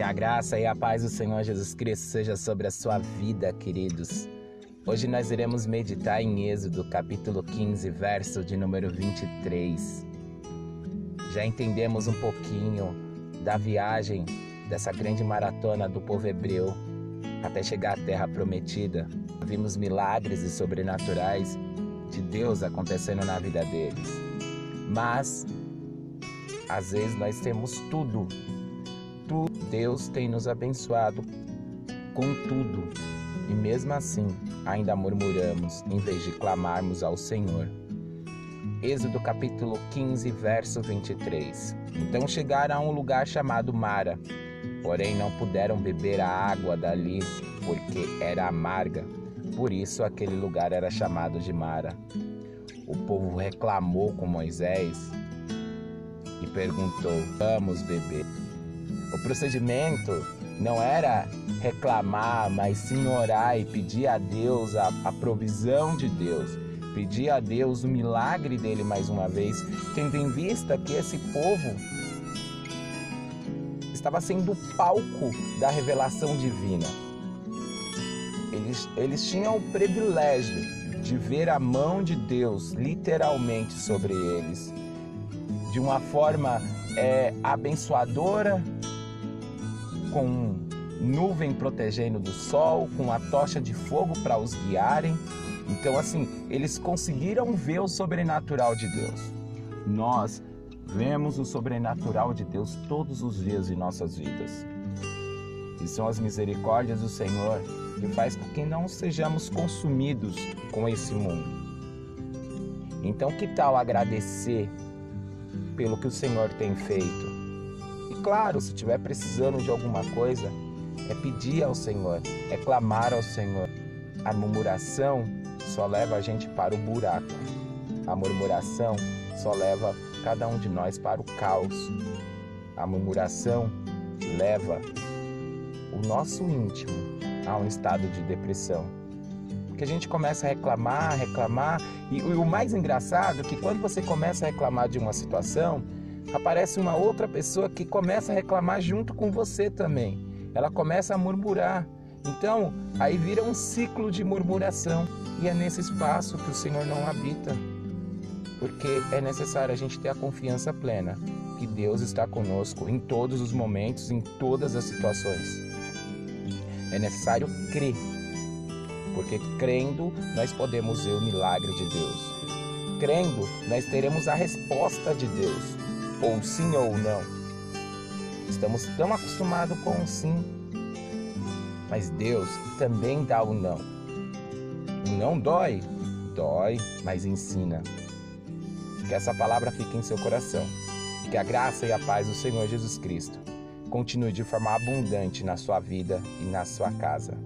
Que a graça e a paz do Senhor Jesus Cristo seja sobre a sua vida, queridos. Hoje nós iremos meditar em Êxodo, capítulo 15, verso de número 23. Já entendemos um pouquinho da viagem dessa grande maratona do povo hebreu até chegar à terra prometida. Vimos milagres e sobrenaturais de Deus acontecendo na vida deles. Mas às vezes nós temos tudo tudo, Deus tem nos abençoado com tudo. E mesmo assim, ainda murmuramos em vez de clamarmos ao Senhor. Êxodo capítulo 15, verso 23. Então chegaram a um lugar chamado Mara, porém não puderam beber a água dali, porque era amarga. Por isso aquele lugar era chamado de Mara. O povo reclamou com Moisés e perguntou: Vamos beber. O procedimento não era reclamar, mas sim orar e pedir a Deus a, a provisão de Deus, pedir a Deus o milagre dele mais uma vez, tendo em vista que esse povo estava sendo o palco da revelação divina. Eles, eles tinham o privilégio de ver a mão de Deus literalmente sobre eles, de uma forma é, abençoadora com nuvem protegendo do sol, com a tocha de fogo para os guiarem. Então, assim, eles conseguiram ver o sobrenatural de Deus. Nós vemos o sobrenatural de Deus todos os dias em nossas vidas. E são as misericórdias do Senhor que faz com que não sejamos consumidos com esse mundo. Então, que tal agradecer pelo que o Senhor tem feito? Claro, se estiver precisando de alguma coisa, é pedir ao Senhor, é clamar ao Senhor. A murmuração só leva a gente para o buraco. A murmuração só leva cada um de nós para o caos. A murmuração leva o nosso íntimo a um estado de depressão. Porque a gente começa a reclamar, reclamar, e, e o mais engraçado é que quando você começa a reclamar de uma situação, aparece uma outra pessoa que começa a reclamar junto com você também. Ela começa a murmurar. Então, aí vira um ciclo de murmuração. E é nesse espaço que o Senhor não habita. Porque é necessário a gente ter a confiança plena que Deus está conosco em todos os momentos, em todas as situações. É necessário crer. Porque crendo, nós podemos ver o milagre de Deus. Crendo, nós teremos a resposta de Deus ou sim ou não. Estamos tão acostumados com o sim, mas Deus também dá o não. O não dói, dói, mas ensina. Que essa palavra fique em seu coração. Que a graça e a paz do Senhor Jesus Cristo continue de forma abundante na sua vida e na sua casa.